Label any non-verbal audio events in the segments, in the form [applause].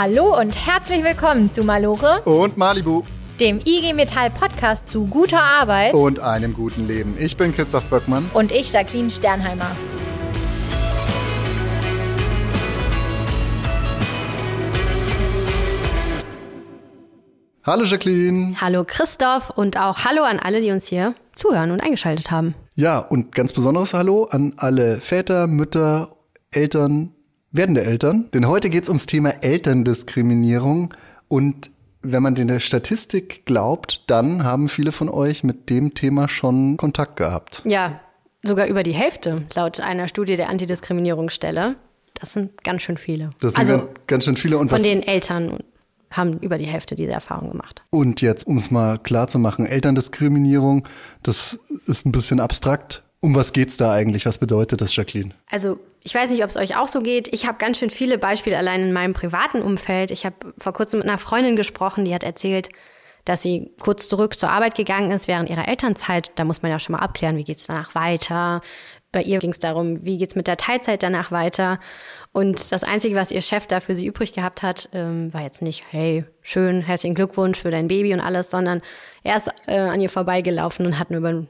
Hallo und herzlich willkommen zu Malore und Malibu, dem IG Metall Podcast zu guter Arbeit und einem guten Leben. Ich bin Christoph Böckmann und ich Jacqueline Sternheimer. Hallo Jacqueline. Hallo Christoph und auch Hallo an alle, die uns hier zuhören und eingeschaltet haben. Ja, und ganz besonderes Hallo an alle Väter, Mütter, Eltern, werdende Eltern. Denn heute geht es ums Thema Elterndiskriminierung. Und wenn man der Statistik glaubt, dann haben viele von euch mit dem Thema schon Kontakt gehabt. Ja, sogar über die Hälfte laut einer Studie der Antidiskriminierungsstelle. Das sind ganz schön viele. Das sind also ganz schön viele. Und von den Eltern haben über die Hälfte diese Erfahrung gemacht. Und jetzt, um es mal klar zu machen, Elterndiskriminierung, das ist ein bisschen abstrakt. Um was geht's da eigentlich? Was bedeutet das, Jacqueline? Also ich weiß nicht, ob es euch auch so geht. Ich habe ganz schön viele Beispiele allein in meinem privaten Umfeld. Ich habe vor kurzem mit einer Freundin gesprochen, die hat erzählt, dass sie kurz zurück zur Arbeit gegangen ist während ihrer Elternzeit. Da muss man ja schon mal abklären, wie geht's danach weiter. Bei ihr ging es darum, wie geht's mit der Teilzeit danach weiter. Und das Einzige, was ihr Chef da für sie übrig gehabt hat, ähm, war jetzt nicht, hey, schön, herzlichen Glückwunsch für dein Baby und alles, sondern er ist äh, an ihr vorbeigelaufen und hat nur über den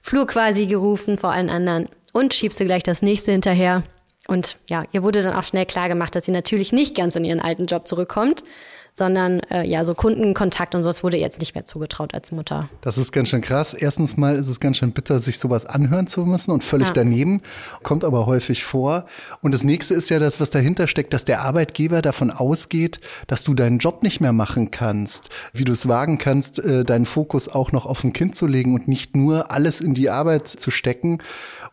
Flur quasi gerufen vor allen anderen und schiebst du gleich das nächste hinterher. Und ja, ihr wurde dann auch schnell klar gemacht, dass sie natürlich nicht ganz in ihren alten Job zurückkommt, sondern äh, ja, so Kundenkontakt und sowas wurde jetzt nicht mehr zugetraut als Mutter. Das ist ganz schön krass. Erstens mal ist es ganz schön bitter, sich sowas anhören zu müssen und völlig ja. daneben, kommt aber häufig vor. Und das nächste ist ja das, was dahinter steckt, dass der Arbeitgeber davon ausgeht, dass du deinen Job nicht mehr machen kannst, wie du es wagen kannst, äh, deinen Fokus auch noch auf ein Kind zu legen und nicht nur alles in die Arbeit zu stecken.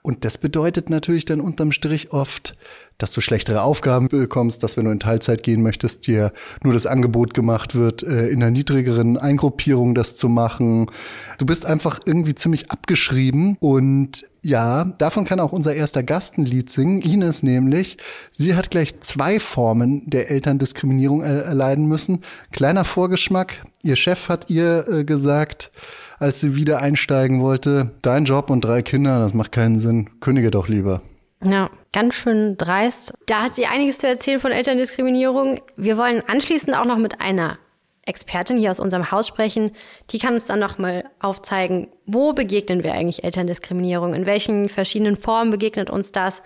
Und das bedeutet natürlich dann unterm Strich oft, dass du schlechtere Aufgaben bekommst, dass wenn du in Teilzeit gehen möchtest, dir nur das Angebot gemacht wird, äh, in einer niedrigeren Eingruppierung das zu machen. Du bist einfach irgendwie ziemlich abgeschrieben und ja, davon kann auch unser erster Gast ein Lied singen, Ines nämlich. Sie hat gleich zwei Formen der Elterndiskriminierung erleiden müssen. Kleiner Vorgeschmack. Ihr Chef hat ihr äh, gesagt, als sie wieder einsteigen wollte, dein Job und drei Kinder, das macht keinen Sinn. Kündige doch lieber. Ja, ganz schön dreist. Da hat sie einiges zu erzählen von Elterndiskriminierung. Wir wollen anschließend auch noch mit einer Expertin hier aus unserem Haus sprechen. Die kann uns dann nochmal aufzeigen, wo begegnen wir eigentlich Elterndiskriminierung? In welchen verschiedenen Formen begegnet uns das?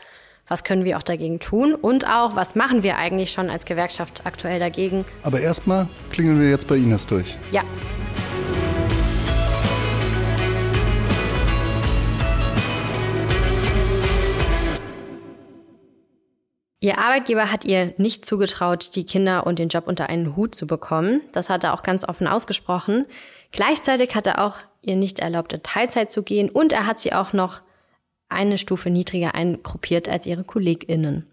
Was können wir auch dagegen tun? Und auch, was machen wir eigentlich schon als Gewerkschaft aktuell dagegen? Aber erstmal klingeln wir jetzt bei Ines durch. Ja. Ihr Arbeitgeber hat ihr nicht zugetraut, die Kinder und den Job unter einen Hut zu bekommen. Das hat er auch ganz offen ausgesprochen. Gleichzeitig hat er auch ihr nicht erlaubt, in Teilzeit zu gehen und er hat sie auch noch eine Stufe niedriger eingruppiert als ihre KollegInnen.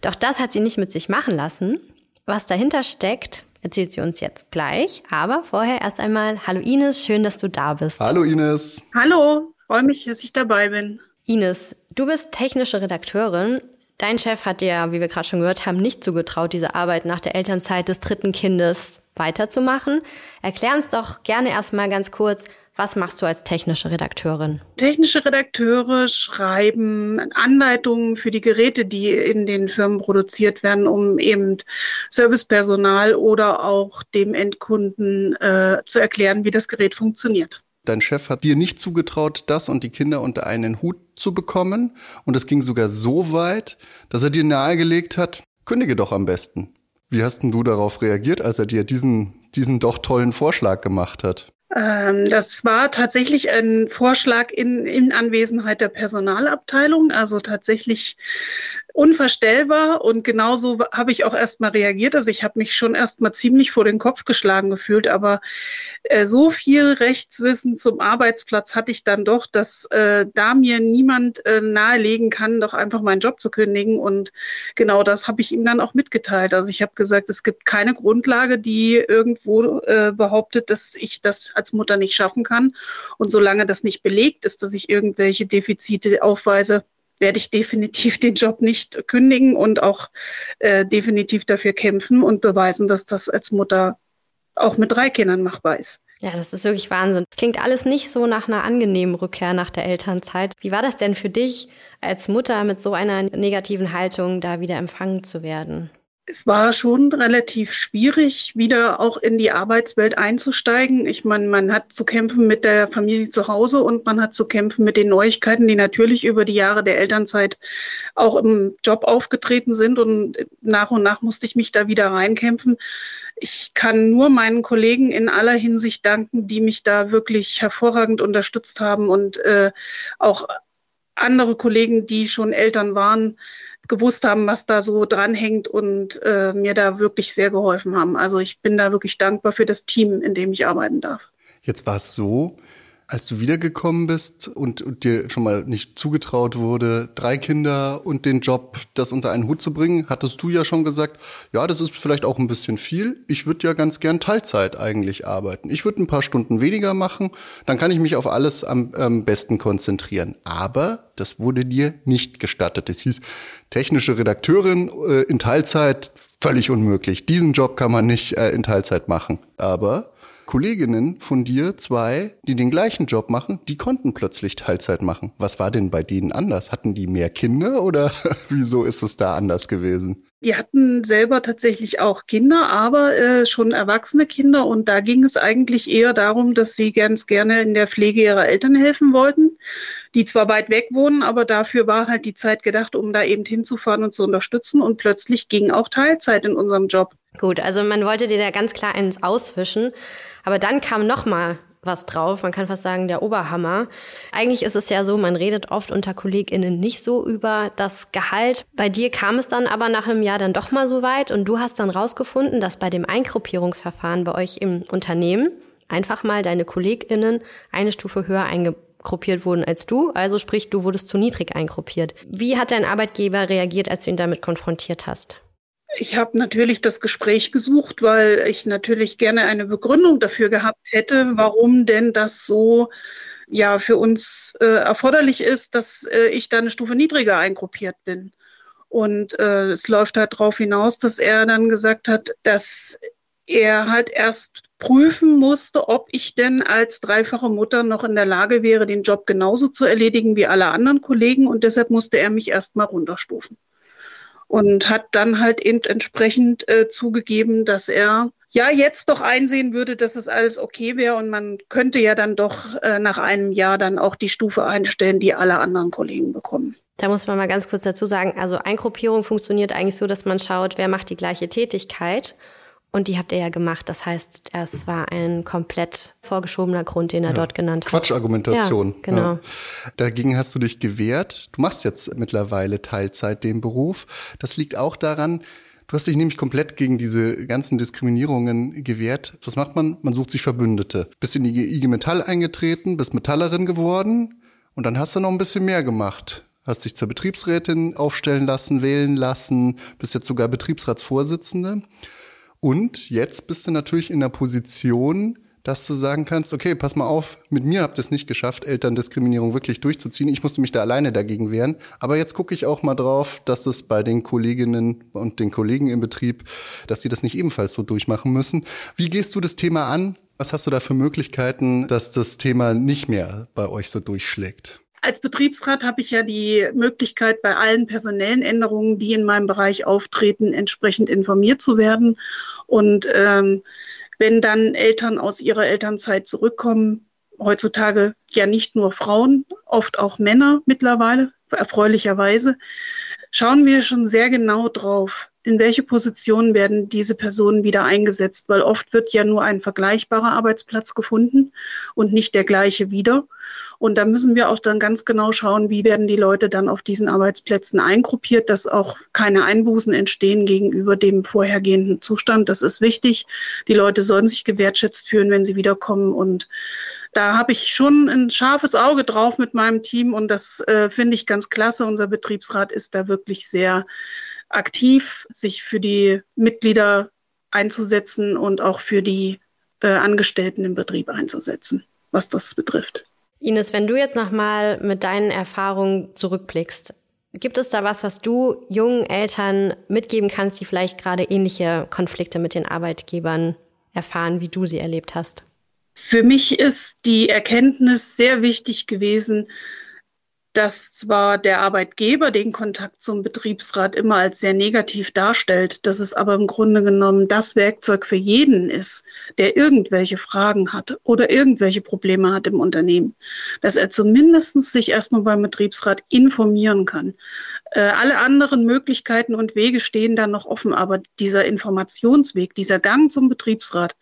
Doch das hat sie nicht mit sich machen lassen. Was dahinter steckt, erzählt sie uns jetzt gleich. Aber vorher erst einmal, hallo Ines, schön, dass du da bist. Hallo Ines. Hallo, freue mich, dass ich dabei bin. Ines, du bist technische Redakteurin Dein Chef hat dir, wie wir gerade schon gehört haben, nicht zugetraut, diese Arbeit nach der Elternzeit des dritten Kindes weiterzumachen. Erklär uns doch gerne erstmal ganz kurz, was machst du als technische Redakteurin? Technische Redakteure schreiben Anleitungen für die Geräte, die in den Firmen produziert werden, um eben Servicepersonal oder auch dem Endkunden äh, zu erklären, wie das Gerät funktioniert. Dein Chef hat dir nicht zugetraut, das und die Kinder unter einen Hut zu bekommen. Und es ging sogar so weit, dass er dir nahegelegt hat, kündige doch am besten. Wie hast denn du darauf reagiert, als er dir diesen, diesen doch tollen Vorschlag gemacht hat? Ähm, das war tatsächlich ein Vorschlag in, in Anwesenheit der Personalabteilung, also tatsächlich unvorstellbar und genauso habe ich auch erstmal reagiert. Also ich habe mich schon erstmal ziemlich vor den Kopf geschlagen gefühlt, aber äh, so viel Rechtswissen zum Arbeitsplatz hatte ich dann doch, dass äh, da mir niemand äh, nahelegen kann, doch einfach meinen Job zu kündigen und genau das habe ich ihm dann auch mitgeteilt. Also ich habe gesagt, es gibt keine Grundlage, die irgendwo äh, behauptet, dass ich das als Mutter nicht schaffen kann und solange das nicht belegt ist, dass ich irgendwelche Defizite aufweise, werde ich definitiv den Job nicht kündigen und auch äh, definitiv dafür kämpfen und beweisen, dass das als Mutter auch mit drei Kindern machbar ist. Ja, das ist wirklich Wahnsinn. Klingt alles nicht so nach einer angenehmen Rückkehr nach der Elternzeit. Wie war das denn für dich als Mutter mit so einer negativen Haltung da wieder empfangen zu werden? Es war schon relativ schwierig, wieder auch in die Arbeitswelt einzusteigen. Ich meine, man hat zu kämpfen mit der Familie zu Hause und man hat zu kämpfen mit den Neuigkeiten, die natürlich über die Jahre der Elternzeit auch im Job aufgetreten sind. Und nach und nach musste ich mich da wieder reinkämpfen. Ich kann nur meinen Kollegen in aller Hinsicht danken, die mich da wirklich hervorragend unterstützt haben und äh, auch andere Kollegen, die schon Eltern waren, gewusst haben, was da so dranhängt und äh, mir da wirklich sehr geholfen haben. Also ich bin da wirklich dankbar für das Team, in dem ich arbeiten darf. Jetzt war es so, als du wiedergekommen bist und, und, dir schon mal nicht zugetraut wurde, drei Kinder und den Job, das unter einen Hut zu bringen, hattest du ja schon gesagt, ja, das ist vielleicht auch ein bisschen viel. Ich würde ja ganz gern Teilzeit eigentlich arbeiten. Ich würde ein paar Stunden weniger machen, dann kann ich mich auf alles am ähm, besten konzentrieren. Aber das wurde dir nicht gestattet. Es hieß, technische Redakteurin äh, in Teilzeit, völlig unmöglich. Diesen Job kann man nicht äh, in Teilzeit machen. Aber Kolleginnen von dir, zwei, die den gleichen Job machen, die konnten plötzlich Teilzeit machen. Was war denn bei denen anders? Hatten die mehr Kinder oder [laughs] wieso ist es da anders gewesen? Die hatten selber tatsächlich auch Kinder, aber äh, schon erwachsene Kinder. Und da ging es eigentlich eher darum, dass sie ganz gerne in der Pflege ihrer Eltern helfen wollten, die zwar weit weg wohnen, aber dafür war halt die Zeit gedacht, um da eben hinzufahren und zu unterstützen. Und plötzlich ging auch Teilzeit in unserem Job. Gut, also man wollte dir da ganz klar eins auswischen. Aber dann kam noch mal was drauf. Man kann fast sagen, der Oberhammer. Eigentlich ist es ja so, man redet oft unter KollegInnen nicht so über das Gehalt. Bei dir kam es dann aber nach einem Jahr dann doch mal so weit und du hast dann rausgefunden, dass bei dem Eingruppierungsverfahren bei euch im Unternehmen einfach mal deine KollegInnen eine Stufe höher eingegruppiert wurden als du. Also sprich, du wurdest zu niedrig eingruppiert. Wie hat dein Arbeitgeber reagiert, als du ihn damit konfrontiert hast? Ich habe natürlich das Gespräch gesucht, weil ich natürlich gerne eine Begründung dafür gehabt hätte, warum denn das so ja für uns äh, erforderlich ist, dass äh, ich da eine Stufe niedriger eingruppiert bin. Und äh, es läuft halt darauf hinaus, dass er dann gesagt hat, dass er halt erst prüfen musste, ob ich denn als dreifache Mutter noch in der Lage wäre, den Job genauso zu erledigen wie alle anderen Kollegen. Und deshalb musste er mich erst mal runterstufen und hat dann halt eben entsprechend äh, zugegeben, dass er ja jetzt doch einsehen würde, dass es alles okay wäre und man könnte ja dann doch äh, nach einem Jahr dann auch die Stufe einstellen, die alle anderen Kollegen bekommen. Da muss man mal ganz kurz dazu sagen, also Eingruppierung funktioniert eigentlich so, dass man schaut, wer macht die gleiche Tätigkeit und die habt ihr ja gemacht. Das heißt, es war ein komplett vorgeschobener Grund, den er ja, dort genannt hat. Quatschargumentation. Ja, genau. Ja. Dagegen hast du dich gewehrt. Du machst jetzt mittlerweile Teilzeit den Beruf. Das liegt auch daran, Du hast dich nämlich komplett gegen diese ganzen Diskriminierungen gewehrt. Was macht man? Man sucht sich Verbündete. Bist in die IG Metall eingetreten, bist Metallerin geworden und dann hast du noch ein bisschen mehr gemacht. Hast dich zur Betriebsrätin aufstellen lassen, wählen lassen, bist jetzt sogar Betriebsratsvorsitzende. Und jetzt bist du natürlich in der Position, dass du sagen kannst, okay, pass mal auf, mit mir habt ihr es nicht geschafft, Elterndiskriminierung wirklich durchzuziehen. Ich musste mich da alleine dagegen wehren. Aber jetzt gucke ich auch mal drauf, dass es bei den Kolleginnen und den Kollegen im Betrieb, dass sie das nicht ebenfalls so durchmachen müssen. Wie gehst du das Thema an? Was hast du da für Möglichkeiten, dass das Thema nicht mehr bei euch so durchschlägt? Als Betriebsrat habe ich ja die Möglichkeit, bei allen personellen Änderungen, die in meinem Bereich auftreten, entsprechend informiert zu werden. Und ähm, wenn dann Eltern aus ihrer Elternzeit zurückkommen, heutzutage ja nicht nur Frauen, oft auch Männer mittlerweile, erfreulicherweise, schauen wir schon sehr genau drauf, in welche Positionen werden diese Personen wieder eingesetzt, weil oft wird ja nur ein vergleichbarer Arbeitsplatz gefunden und nicht der gleiche wieder. Und da müssen wir auch dann ganz genau schauen, wie werden die Leute dann auf diesen Arbeitsplätzen eingruppiert, dass auch keine Einbußen entstehen gegenüber dem vorhergehenden Zustand. Das ist wichtig. Die Leute sollen sich gewertschätzt fühlen, wenn sie wiederkommen und da habe ich schon ein scharfes Auge drauf mit meinem Team und das äh, finde ich ganz klasse. Unser Betriebsrat ist da wirklich sehr aktiv, sich für die Mitglieder einzusetzen und auch für die äh, Angestellten im Betrieb einzusetzen, was das betrifft. Ines, wenn du jetzt nochmal mit deinen Erfahrungen zurückblickst, gibt es da was, was du jungen Eltern mitgeben kannst, die vielleicht gerade ähnliche Konflikte mit den Arbeitgebern erfahren, wie du sie erlebt hast? Für mich ist die Erkenntnis sehr wichtig gewesen, dass zwar der Arbeitgeber den Kontakt zum Betriebsrat immer als sehr negativ darstellt, dass es aber im Grunde genommen das Werkzeug für jeden ist, der irgendwelche Fragen hat oder irgendwelche Probleme hat im Unternehmen, dass er zumindest sich erstmal beim Betriebsrat informieren kann. Äh, alle anderen Möglichkeiten und Wege stehen dann noch offen, aber dieser Informationsweg, dieser Gang zum Betriebsrat,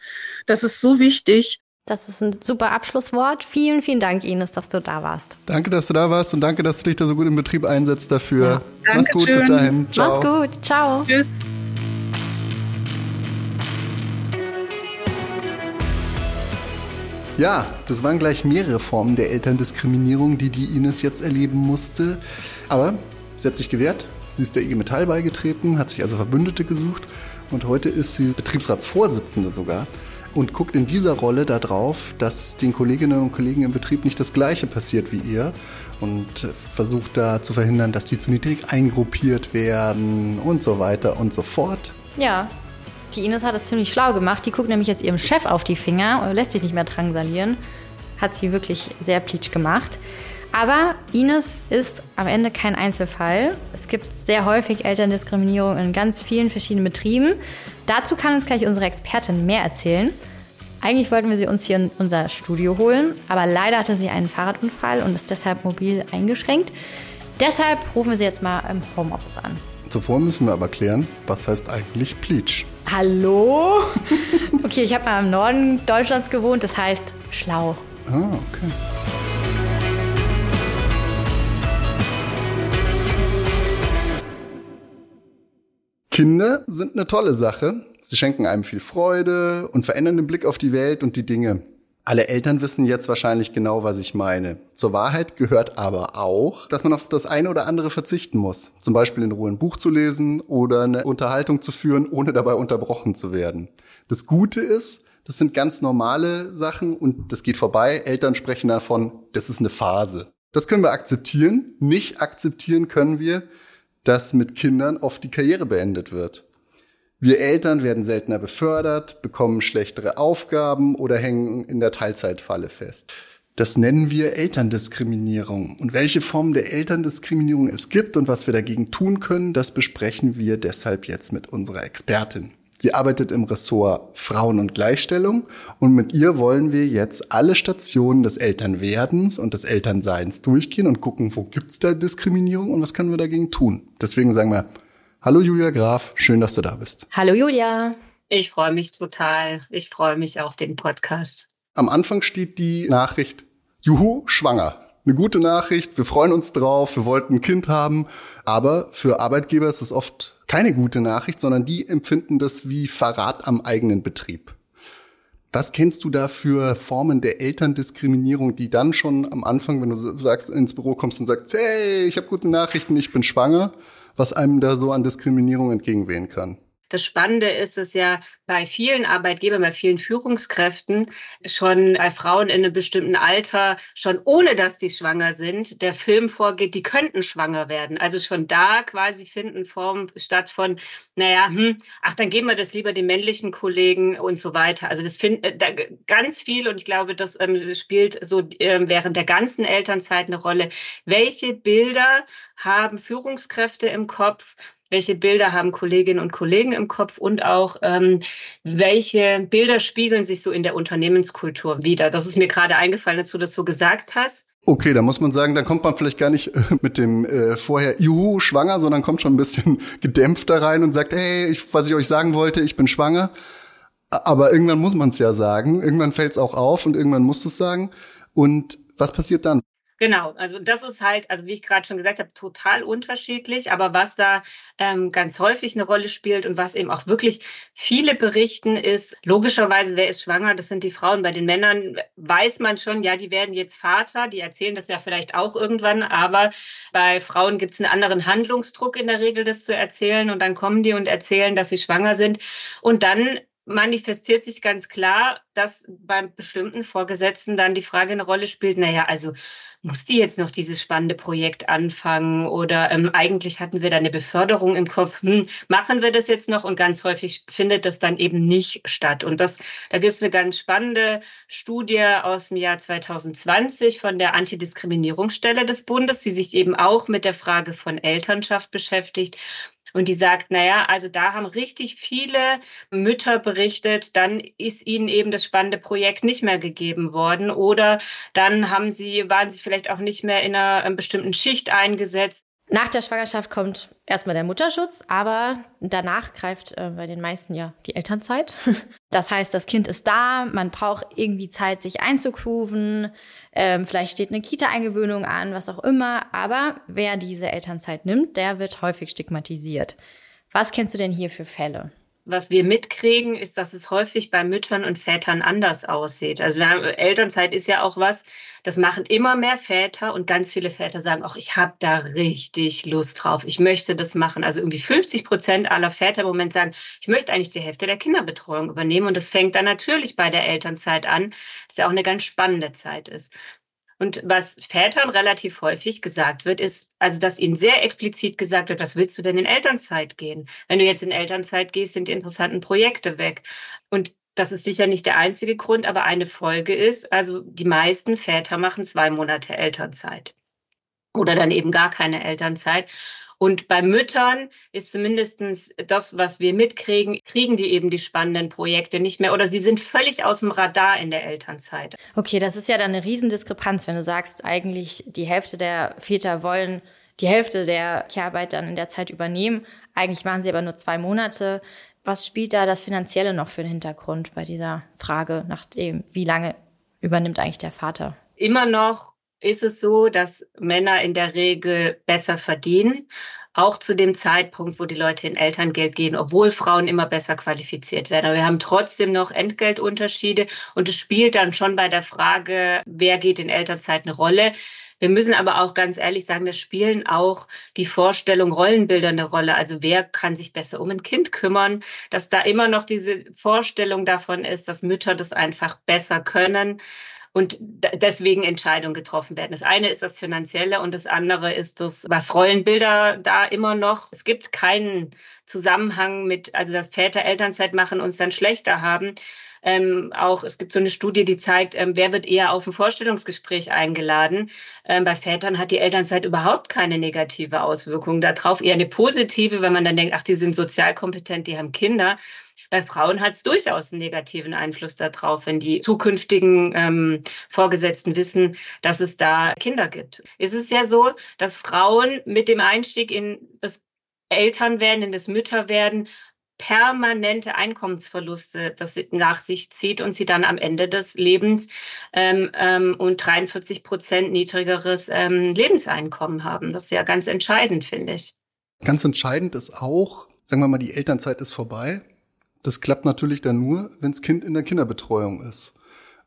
das ist so wichtig, das ist ein super Abschlusswort. Vielen, vielen Dank, Ines, dass du da warst. Danke, dass du da warst und danke, dass du dich da so gut im Betrieb einsetzt dafür. Ja. Mach's gut, bis dahin. Ciao. Mach's gut. Ciao. Tschüss. Ja, das waren gleich mehrere Formen der Elterndiskriminierung, die die Ines jetzt erleben musste. Aber sie hat sich gewehrt. Sie ist der IG Metall beigetreten, hat sich also Verbündete gesucht und heute ist sie Betriebsratsvorsitzende sogar und guckt in dieser Rolle darauf, dass den Kolleginnen und Kollegen im Betrieb nicht das Gleiche passiert wie ihr und versucht da zu verhindern, dass die zu niedrig eingruppiert werden und so weiter und so fort. Ja, die Ines hat es ziemlich schlau gemacht. Die guckt nämlich jetzt ihrem Chef auf die Finger und lässt sich nicht mehr drangsalieren. Hat sie wirklich sehr pleatsch gemacht. Aber Ines ist am Ende kein Einzelfall. Es gibt sehr häufig Elterndiskriminierung in ganz vielen verschiedenen Betrieben. Dazu kann uns gleich unsere Expertin mehr erzählen. Eigentlich wollten wir sie uns hier in unser Studio holen, aber leider hatte sie einen Fahrradunfall und ist deshalb mobil eingeschränkt. Deshalb rufen wir sie jetzt mal im Homeoffice an. Zuvor müssen wir aber klären, was heißt eigentlich Pleach? Hallo? [laughs] Okay, ich habe mal im Norden Deutschlands gewohnt, das heißt schlau. Ah, okay. Kinder sind eine tolle Sache. Sie schenken einem viel Freude und verändern den Blick auf die Welt und die Dinge. Alle Eltern wissen jetzt wahrscheinlich genau, was ich meine. Zur Wahrheit gehört aber auch, dass man auf das eine oder andere verzichten muss. Zum Beispiel in Ruhe ein Buch zu lesen oder eine Unterhaltung zu führen, ohne dabei unterbrochen zu werden. Das Gute ist, das sind ganz normale Sachen und das geht vorbei. Eltern sprechen davon, das ist eine Phase. Das können wir akzeptieren. Nicht akzeptieren können wir, dass mit Kindern oft die Karriere beendet wird. Wir Eltern werden seltener befördert, bekommen schlechtere Aufgaben oder hängen in der Teilzeitfalle fest. Das nennen wir Elterndiskriminierung. Und welche Formen der Elterndiskriminierung es gibt und was wir dagegen tun können, das besprechen wir deshalb jetzt mit unserer Expertin. Sie arbeitet im Ressort Frauen und Gleichstellung und mit ihr wollen wir jetzt alle Stationen des Elternwerdens und des Elternseins durchgehen und gucken, wo gibt's da Diskriminierung und was können wir dagegen tun. Deswegen sagen wir, hallo Julia Graf, schön, dass du da bist. Hallo Julia. Ich freue mich total. Ich freue mich auf den Podcast. Am Anfang steht die Nachricht, Juhu, schwanger eine gute Nachricht, wir freuen uns drauf, wir wollten ein Kind haben. Aber für Arbeitgeber ist es oft keine gute Nachricht, sondern die empfinden das wie Verrat am eigenen Betrieb. Was kennst du da für Formen der Elterndiskriminierung, die dann schon am Anfang, wenn du sagst, ins Büro kommst und sagst, hey, ich habe gute Nachrichten, ich bin schwanger, was einem da so an Diskriminierung entgegenwehen kann? Das Spannende ist es ja bei vielen Arbeitgebern, bei vielen Führungskräften schon bei Frauen in einem bestimmten Alter, schon ohne dass die schwanger sind, der Film vorgeht, die könnten schwanger werden. Also schon da quasi finden Formen statt von, naja, hm, ach, dann geben wir das lieber den männlichen Kollegen und so weiter. Also das finden äh, ganz viel und ich glaube, das ähm, spielt so äh, während der ganzen Elternzeit eine Rolle. Welche Bilder haben Führungskräfte im Kopf? Welche Bilder haben Kolleginnen und Kollegen im Kopf und auch ähm, welche Bilder spiegeln sich so in der Unternehmenskultur wieder. Das ist mir gerade eingefallen, als du das so gesagt hast. Okay, da muss man sagen, da kommt man vielleicht gar nicht äh, mit dem äh, vorher Juhu schwanger, sondern kommt schon ein bisschen [laughs] gedämpfter rein und sagt, hey, ich, was ich euch sagen wollte, ich bin schwanger. Aber irgendwann muss man es ja sagen, irgendwann fällt es auch auf und irgendwann muss es sagen. Und was passiert dann? Genau, also das ist halt, also wie ich gerade schon gesagt habe, total unterschiedlich. Aber was da ähm, ganz häufig eine Rolle spielt und was eben auch wirklich viele berichten, ist logischerweise, wer ist schwanger? Das sind die Frauen. Bei den Männern weiß man schon, ja, die werden jetzt Vater. Die erzählen das ja vielleicht auch irgendwann. Aber bei Frauen gibt es einen anderen Handlungsdruck in der Regel, das zu erzählen. Und dann kommen die und erzählen, dass sie schwanger sind. Und dann manifestiert sich ganz klar, dass beim bestimmten Vorgesetzten dann die Frage eine Rolle spielt, naja, also muss die jetzt noch dieses spannende Projekt anfangen oder ähm, eigentlich hatten wir da eine Beförderung im Kopf, hm, machen wir das jetzt noch? Und ganz häufig findet das dann eben nicht statt. Und das, da gibt es eine ganz spannende Studie aus dem Jahr 2020 von der Antidiskriminierungsstelle des Bundes, die sich eben auch mit der Frage von Elternschaft beschäftigt. Und die sagt, naja, also da haben richtig viele Mütter berichtet, dann ist ihnen eben das spannende Projekt nicht mehr gegeben worden oder dann haben sie, waren sie vielleicht auch nicht mehr in einer bestimmten Schicht eingesetzt. Nach der Schwangerschaft kommt erstmal der Mutterschutz, aber danach greift äh, bei den meisten ja die Elternzeit. [laughs] Das heißt, das Kind ist da, man braucht irgendwie Zeit, sich einzugrooven, ähm, vielleicht steht eine Kita-Eingewöhnung an, was auch immer, aber wer diese Elternzeit nimmt, der wird häufig stigmatisiert. Was kennst du denn hier für Fälle? Was wir mitkriegen, ist, dass es häufig bei Müttern und Vätern anders aussieht. Also haben, Elternzeit ist ja auch was, das machen immer mehr Väter und ganz viele Väter sagen, auch ich habe da richtig Lust drauf, ich möchte das machen. Also irgendwie 50 Prozent aller Väter im Moment sagen, ich möchte eigentlich die Hälfte der Kinderbetreuung übernehmen und das fängt dann natürlich bei der Elternzeit an, das ja auch eine ganz spannende Zeit ist. Und was Vätern relativ häufig gesagt wird, ist, also dass ihnen sehr explizit gesagt wird, was willst du denn in Elternzeit gehen? Wenn du jetzt in Elternzeit gehst, sind die interessanten Projekte weg. Und das ist sicher nicht der einzige Grund, aber eine Folge ist, also die meisten Väter machen zwei Monate Elternzeit oder dann eben gar keine Elternzeit. Und bei Müttern ist zumindest das, was wir mitkriegen, kriegen die eben die spannenden Projekte nicht mehr oder sie sind völlig aus dem Radar in der Elternzeit. Okay, das ist ja dann eine Riesendiskrepanz, wenn du sagst, eigentlich die Hälfte der Väter wollen die Hälfte der Kehrarbeit dann in der Zeit übernehmen. Eigentlich machen sie aber nur zwei Monate. Was spielt da das Finanzielle noch für einen Hintergrund bei dieser Frage nach dem, wie lange übernimmt eigentlich der Vater? Immer noch ist es so, dass Männer in der Regel besser verdienen, auch zu dem Zeitpunkt, wo die Leute in Elterngeld gehen, obwohl Frauen immer besser qualifiziert werden. Aber wir haben trotzdem noch Entgeltunterschiede und es spielt dann schon bei der Frage, wer geht in Elternzeit eine Rolle. Wir müssen aber auch ganz ehrlich sagen, das spielen auch die Vorstellung Rollenbilder eine Rolle. Also wer kann sich besser um ein Kind kümmern, dass da immer noch diese Vorstellung davon ist, dass Mütter das einfach besser können und deswegen Entscheidungen getroffen werden. Das eine ist das Finanzielle und das andere ist das, was Rollenbilder da immer noch. Es gibt keinen Zusammenhang mit, also dass Väter Elternzeit machen und uns dann schlechter haben. Ähm, auch es gibt so eine Studie, die zeigt, ähm, wer wird eher auf ein Vorstellungsgespräch eingeladen. Ähm, bei Vätern hat die Elternzeit überhaupt keine negative Auswirkung. Darauf eher eine positive, wenn man dann denkt, ach, die sind sozial kompetent, die haben Kinder. Bei Frauen hat es durchaus einen negativen Einfluss darauf, wenn die zukünftigen ähm, Vorgesetzten wissen, dass es da Kinder gibt. Es ist ja so, dass Frauen mit dem Einstieg in das Elternwerden, in das Mütterwerden permanente Einkommensverluste das nach sich zieht und sie dann am Ende des Lebens ähm, ähm, und 43 Prozent niedrigeres ähm, Lebenseinkommen haben. Das ist ja ganz entscheidend, finde ich. Ganz entscheidend ist auch, sagen wir mal, die Elternzeit ist vorbei. Das klappt natürlich dann nur, wenns Kind in der Kinderbetreuung ist.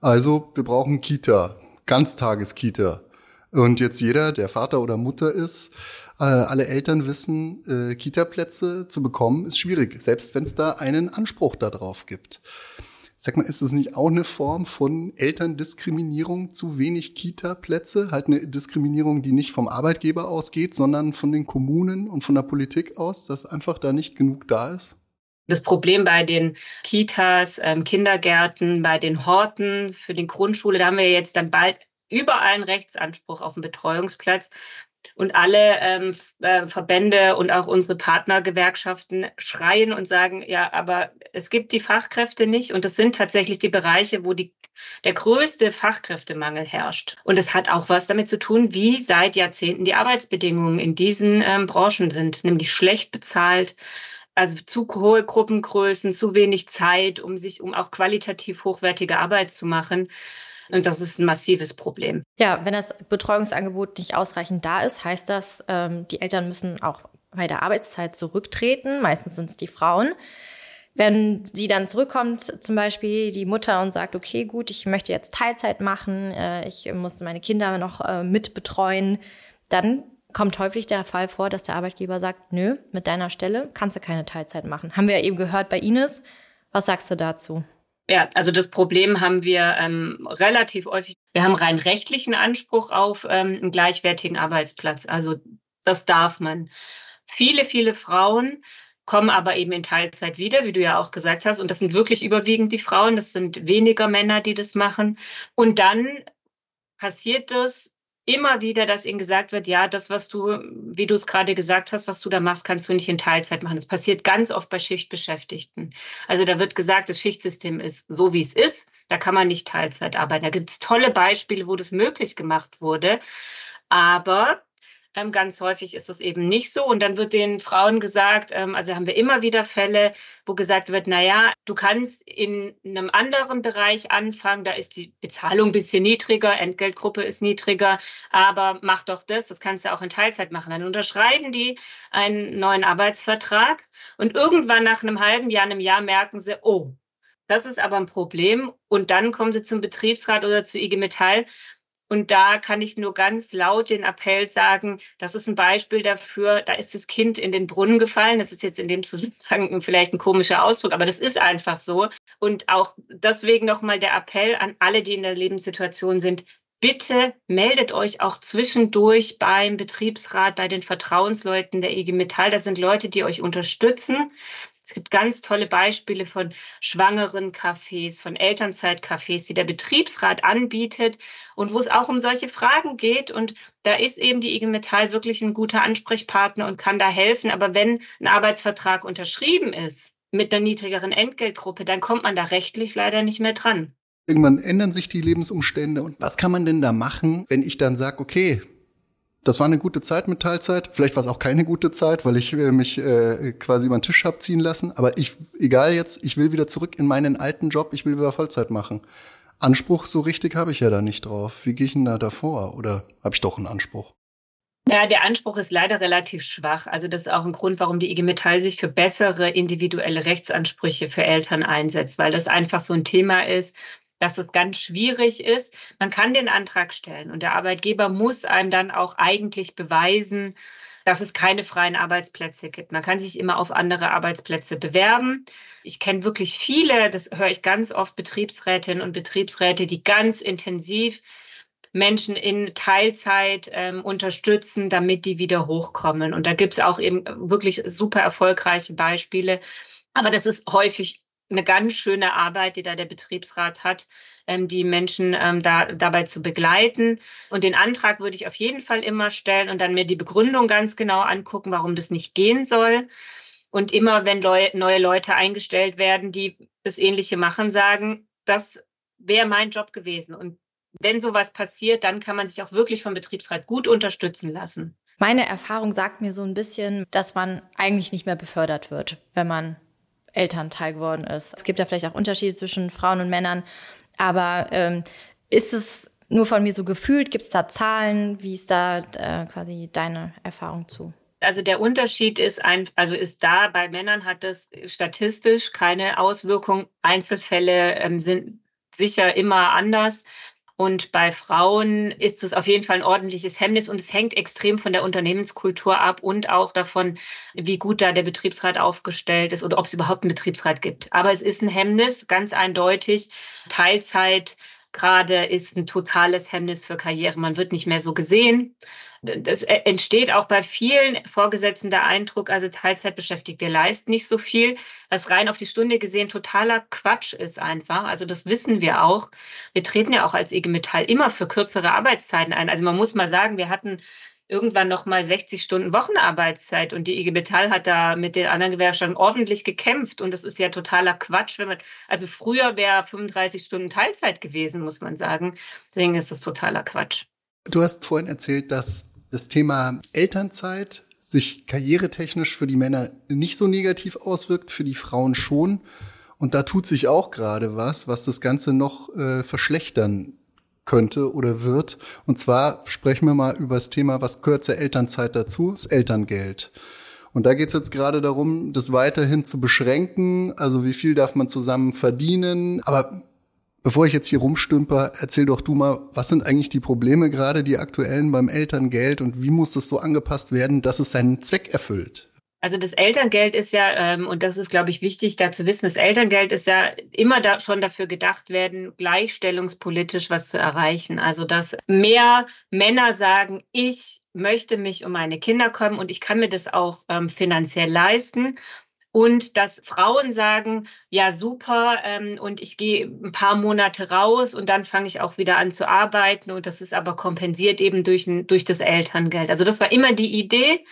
Also wir brauchen Kita, Ganztageskita. Und jetzt jeder, der Vater oder Mutter ist, äh, alle Eltern wissen, äh, Kita-Plätze zu bekommen ist schwierig, selbst wenn es da einen Anspruch darauf gibt. Sag mal, ist das nicht auch eine Form von Elterndiskriminierung, zu wenig Kita-Plätze? Halt eine Diskriminierung, die nicht vom Arbeitgeber ausgeht, sondern von den Kommunen und von der Politik aus, dass einfach da nicht genug da ist? Das Problem bei den Kitas, ähm, Kindergärten, bei den Horten für die Grundschule, da haben wir jetzt dann bald überall einen Rechtsanspruch auf einen Betreuungsplatz. Und alle ähm, äh, Verbände und auch unsere Partnergewerkschaften schreien und sagen, ja, aber es gibt die Fachkräfte nicht. Und das sind tatsächlich die Bereiche, wo die, der größte Fachkräftemangel herrscht. Und es hat auch was damit zu tun, wie seit Jahrzehnten die Arbeitsbedingungen in diesen ähm, Branchen sind, nämlich schlecht bezahlt, also zu hohe Gruppengrößen, zu wenig Zeit, um sich, um auch qualitativ hochwertige Arbeit zu machen. Und das ist ein massives Problem. Ja, wenn das Betreuungsangebot nicht ausreichend da ist, heißt das, ähm, die Eltern müssen auch bei der Arbeitszeit zurücktreten. Meistens sind es die Frauen. Wenn sie dann zurückkommt, zum Beispiel die Mutter und sagt, okay, gut, ich möchte jetzt Teilzeit machen, äh, ich muss meine Kinder noch äh, mitbetreuen, dann kommt häufig der Fall vor, dass der Arbeitgeber sagt, nö, mit deiner Stelle kannst du keine Teilzeit machen. Haben wir eben gehört bei Ines. Was sagst du dazu? Ja, also das Problem haben wir ähm, relativ häufig. Wir haben rein rechtlichen Anspruch auf ähm, einen gleichwertigen Arbeitsplatz. Also das darf man. Viele, viele Frauen kommen aber eben in Teilzeit wieder, wie du ja auch gesagt hast. Und das sind wirklich überwiegend die Frauen. Das sind weniger Männer, die das machen. Und dann passiert das immer wieder, dass ihnen gesagt wird, ja, das, was du, wie du es gerade gesagt hast, was du da machst, kannst du nicht in Teilzeit machen. Das passiert ganz oft bei Schichtbeschäftigten. Also da wird gesagt, das Schichtsystem ist so, wie es ist. Da kann man nicht Teilzeit arbeiten. Da gibt es tolle Beispiele, wo das möglich gemacht wurde. Aber ähm, ganz häufig ist das eben nicht so. Und dann wird den Frauen gesagt, ähm, also haben wir immer wieder Fälle, wo gesagt wird, na ja, du kannst in einem anderen Bereich anfangen, da ist die Bezahlung ein bisschen niedriger, Entgeltgruppe ist niedriger, aber mach doch das, das kannst du auch in Teilzeit machen. Dann unterschreiben die einen neuen Arbeitsvertrag und irgendwann nach einem halben Jahr, einem Jahr merken sie, oh, das ist aber ein Problem. Und dann kommen sie zum Betriebsrat oder zu IG Metall und da kann ich nur ganz laut den Appell sagen, das ist ein Beispiel dafür, da ist das Kind in den Brunnen gefallen. Das ist jetzt in dem Zusammenhang vielleicht ein komischer Ausdruck, aber das ist einfach so. Und auch deswegen nochmal der Appell an alle, die in der Lebenssituation sind, bitte meldet euch auch zwischendurch beim Betriebsrat, bei den Vertrauensleuten der IG Metall. Das sind Leute, die euch unterstützen. Es gibt ganz tolle Beispiele von schwangeren Cafés, von Elternzeitcafés, die der Betriebsrat anbietet und wo es auch um solche Fragen geht. Und da ist eben die IG Metall wirklich ein guter Ansprechpartner und kann da helfen. Aber wenn ein Arbeitsvertrag unterschrieben ist mit einer niedrigeren Entgeltgruppe, dann kommt man da rechtlich leider nicht mehr dran. Irgendwann ändern sich die Lebensumstände. Und was kann man denn da machen, wenn ich dann sage, okay, das war eine gute Zeit mit Teilzeit. Vielleicht war es auch keine gute Zeit, weil ich äh, mich äh, quasi über den Tisch hab ziehen lassen. Aber ich, egal jetzt, ich will wieder zurück in meinen alten Job, ich will wieder Vollzeit machen. Anspruch so richtig habe ich ja da nicht drauf. Wie gehe ich denn da davor? Oder habe ich doch einen Anspruch? Ja, der Anspruch ist leider relativ schwach. Also das ist auch ein Grund, warum die IG Metall sich für bessere individuelle Rechtsansprüche für Eltern einsetzt, weil das einfach so ein Thema ist, dass es ganz schwierig ist. Man kann den Antrag stellen und der Arbeitgeber muss einem dann auch eigentlich beweisen, dass es keine freien Arbeitsplätze gibt. Man kann sich immer auf andere Arbeitsplätze bewerben. Ich kenne wirklich viele, das höre ich ganz oft, Betriebsrätinnen und Betriebsräte, die ganz intensiv Menschen in Teilzeit ähm, unterstützen, damit die wieder hochkommen. Und da gibt es auch eben wirklich super erfolgreiche Beispiele. Aber das ist häufig eine ganz schöne Arbeit, die da der Betriebsrat hat, ähm, die Menschen ähm, da, dabei zu begleiten. Und den Antrag würde ich auf jeden Fall immer stellen und dann mir die Begründung ganz genau angucken, warum das nicht gehen soll. Und immer, wenn Leu neue Leute eingestellt werden, die das Ähnliche machen, sagen, das wäre mein Job gewesen. Und wenn sowas passiert, dann kann man sich auch wirklich vom Betriebsrat gut unterstützen lassen. Meine Erfahrung sagt mir so ein bisschen, dass man eigentlich nicht mehr befördert wird, wenn man Elternteil geworden ist. Es gibt ja vielleicht auch Unterschiede zwischen Frauen und Männern, aber ähm, ist es nur von mir so gefühlt? Gibt es da Zahlen? Wie ist da äh, quasi deine Erfahrung zu? Also der Unterschied ist ein, also ist da, bei Männern hat das statistisch keine Auswirkung. Einzelfälle ähm, sind sicher immer anders. Und bei Frauen ist es auf jeden Fall ein ordentliches Hemmnis und es hängt extrem von der Unternehmenskultur ab und auch davon, wie gut da der Betriebsrat aufgestellt ist oder ob es überhaupt einen Betriebsrat gibt. Aber es ist ein Hemmnis, ganz eindeutig. Teilzeit gerade ist ein totales Hemmnis für Karriere. Man wird nicht mehr so gesehen. Das entsteht auch bei vielen Vorgesetzten der Eindruck, also Teilzeitbeschäftigte leisten nicht so viel, was rein auf die Stunde gesehen totaler Quatsch ist einfach. Also das wissen wir auch. Wir treten ja auch als IG Metall immer für kürzere Arbeitszeiten ein. Also man muss mal sagen, wir hatten irgendwann noch mal 60 Stunden Wochenarbeitszeit und die IG Metall hat da mit den anderen Gewerkschaften ordentlich gekämpft und das ist ja totaler Quatsch, wenn man also früher wäre 35 Stunden Teilzeit gewesen, muss man sagen. Deswegen ist das totaler Quatsch. Du hast vorhin erzählt, dass das Thema Elternzeit sich karrieretechnisch für die Männer nicht so negativ auswirkt, für die Frauen schon. Und da tut sich auch gerade was, was das Ganze noch äh, verschlechtern könnte oder wird. Und zwar sprechen wir mal über das Thema, was gehört zur Elternzeit dazu? Das Elterngeld. Und da geht es jetzt gerade darum, das weiterhin zu beschränken. Also wie viel darf man zusammen verdienen? Aber bevor ich jetzt hier rumstümper, erzähl doch du mal, was sind eigentlich die Probleme gerade, die aktuellen beim Elterngeld und wie muss das so angepasst werden, dass es seinen Zweck erfüllt? Also das Elterngeld ist ja, ähm, und das ist, glaube ich, wichtig, da zu wissen, das Elterngeld ist ja immer da schon dafür gedacht werden, gleichstellungspolitisch was zu erreichen. Also dass mehr Männer sagen, ich möchte mich um meine Kinder kommen und ich kann mir das auch ähm, finanziell leisten und dass Frauen sagen, ja super, ähm, und ich gehe ein paar Monate raus und dann fange ich auch wieder an zu arbeiten und das ist aber kompensiert eben durch, durch das Elterngeld. Also das war immer die Idee,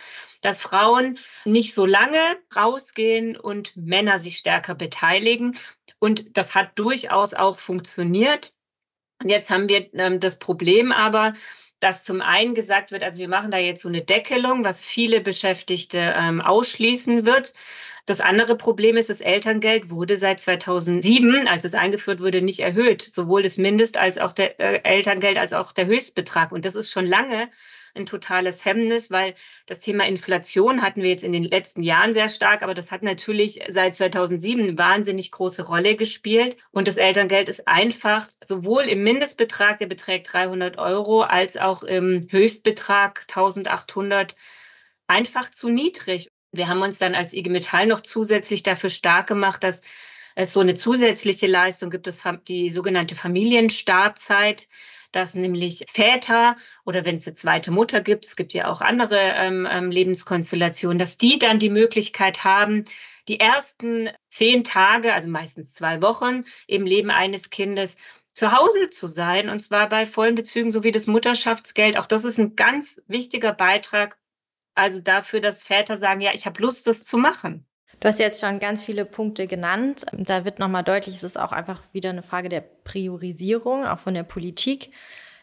dass Frauen nicht so lange rausgehen und Männer sich stärker beteiligen. Und das hat durchaus auch funktioniert. Und jetzt haben wir ähm, das Problem aber, dass zum einen gesagt wird, also wir machen da jetzt so eine Deckelung, was viele Beschäftigte ähm, ausschließen wird. Das andere Problem ist, das Elterngeld wurde seit 2007, als es eingeführt wurde, nicht erhöht. Sowohl das Mindest- als auch der äh, Elterngeld als auch der Höchstbetrag. Und das ist schon lange ein totales Hemmnis, weil das Thema Inflation hatten wir jetzt in den letzten Jahren sehr stark, aber das hat natürlich seit 2007 eine wahnsinnig große Rolle gespielt. Und das Elterngeld ist einfach sowohl im Mindestbetrag, der beträgt 300 Euro, als auch im Höchstbetrag 1800 einfach zu niedrig. Wir haben uns dann als IG Metall noch zusätzlich dafür stark gemacht, dass es so eine zusätzliche Leistung gibt, die sogenannte Familienstartzeit, dass nämlich Väter oder wenn es eine zweite Mutter gibt, es gibt ja auch andere ähm, ähm, Lebenskonstellationen, dass die dann die Möglichkeit haben, die ersten zehn Tage, also meistens zwei Wochen im Leben eines Kindes zu Hause zu sein und zwar bei vollen Bezügen sowie das Mutterschaftsgeld. Auch das ist ein ganz wichtiger Beitrag also dafür, dass Väter sagen, ja, ich habe Lust, das zu machen. Du hast jetzt schon ganz viele Punkte genannt. Da wird nochmal deutlich, es ist auch einfach wieder eine Frage der Priorisierung, auch von der Politik.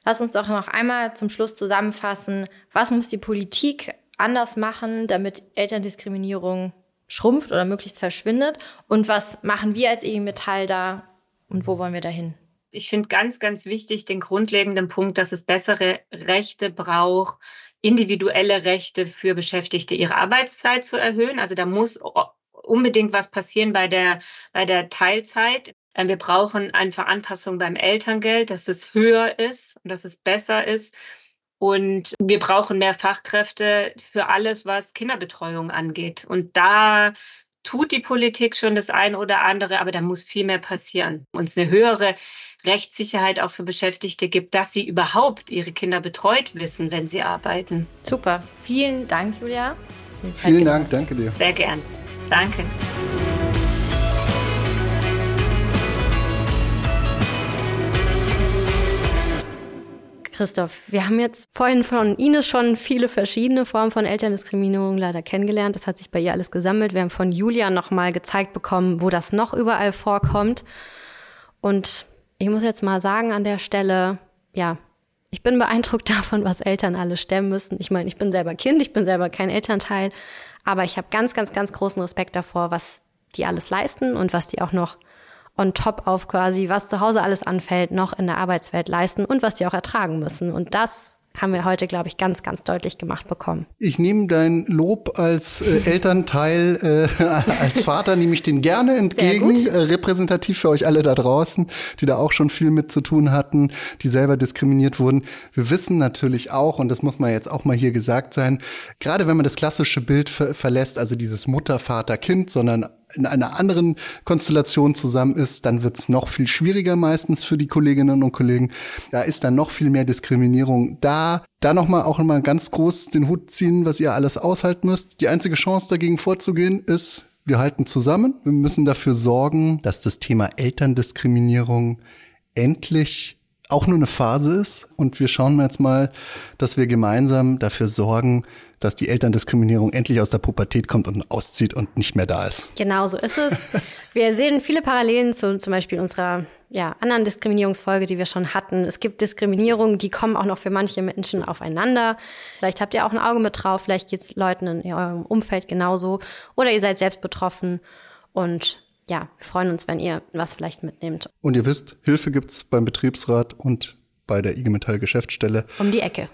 Lass uns doch noch einmal zum Schluss zusammenfassen, was muss die Politik anders machen, damit Elterndiskriminierung schrumpft oder möglichst verschwindet? Und was machen wir als IG Metall da und wo wollen wir dahin? Ich finde ganz, ganz wichtig den grundlegenden Punkt, dass es bessere Rechte braucht individuelle Rechte für Beschäftigte, ihre Arbeitszeit zu erhöhen. Also da muss unbedingt was passieren bei der, bei der Teilzeit. Ähm, wir brauchen einfach Anpassung beim Elterngeld, dass es höher ist und dass es besser ist. Und wir brauchen mehr Fachkräfte für alles, was Kinderbetreuung angeht. Und da tut die Politik schon das eine oder andere, aber da muss viel mehr passieren. Und es eine höhere Rechtssicherheit auch für Beschäftigte gibt, dass sie überhaupt ihre Kinder betreut wissen, wenn sie arbeiten. Super. Vielen Dank, Julia. Vielen Dank, danke dir. Sehr gern. Danke. Christoph, wir haben jetzt vorhin von Ines schon viele verschiedene Formen von Elterndiskriminierung leider kennengelernt. Das hat sich bei ihr alles gesammelt. Wir haben von Julia nochmal gezeigt bekommen, wo das noch überall vorkommt. Und ich muss jetzt mal sagen an der Stelle, ja, ich bin beeindruckt [laughs] davon, was Eltern alles stemmen müssen. Ich meine, ich bin selber Kind, ich bin selber kein Elternteil, aber ich habe ganz, ganz, ganz großen Respekt davor, was die alles leisten und was die auch noch on top auf quasi, was zu Hause alles anfällt, noch in der Arbeitswelt leisten und was die auch ertragen müssen. Und das haben wir heute, glaube ich, ganz, ganz deutlich gemacht bekommen. Ich nehme dein Lob als äh, Elternteil, äh, [laughs] als Vater nehme ich den gerne entgegen, äh, repräsentativ für euch alle da draußen, die da auch schon viel mit zu tun hatten, die selber diskriminiert wurden. Wir wissen natürlich auch, und das muss man jetzt auch mal hier gesagt sein, gerade wenn man das klassische Bild ver verlässt, also dieses Mutter, Vater, Kind, sondern in einer anderen Konstellation zusammen ist, dann wird es noch viel schwieriger meistens für die Kolleginnen und Kollegen. Da ist dann noch viel mehr Diskriminierung da. Da nochmal auch nochmal ganz groß den Hut ziehen, was ihr alles aushalten müsst. Die einzige Chance dagegen vorzugehen ist, wir halten zusammen. Wir müssen dafür sorgen, dass das Thema Elterndiskriminierung endlich auch nur eine Phase ist. Und wir schauen jetzt mal, dass wir gemeinsam dafür sorgen, dass die Elterndiskriminierung endlich aus der Pubertät kommt und auszieht und nicht mehr da ist. Genau so ist es. [laughs] Wir sehen viele Parallelen zu zum Beispiel unserer ja, anderen Diskriminierungsfolge, die wir schon hatten. Es gibt Diskriminierungen, die kommen auch noch für manche Menschen aufeinander. Vielleicht habt ihr auch ein Auge mit drauf, vielleicht geht's Leuten in eurem Umfeld genauso oder ihr seid selbst betroffen und ja, wir freuen uns, wenn ihr was vielleicht mitnehmt. Und ihr wisst, Hilfe gibt's beim Betriebsrat und bei der IG Metall Geschäftsstelle. Um die Ecke.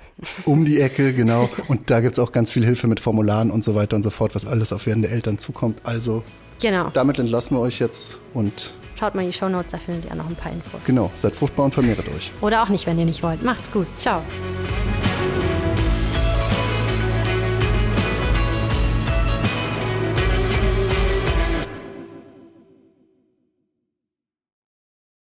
Um die Ecke, genau. Und da gibt's auch ganz viel Hilfe mit Formularen und so weiter und so fort, was alles auf werdende Eltern zukommt. Also genau. damit entlassen wir euch jetzt und Schaut mal in die Show Notes, da findet ihr noch ein paar Infos. Genau, seid fruchtbar und vermehrt euch. Oder auch nicht, wenn ihr nicht wollt. Macht's gut. Ciao.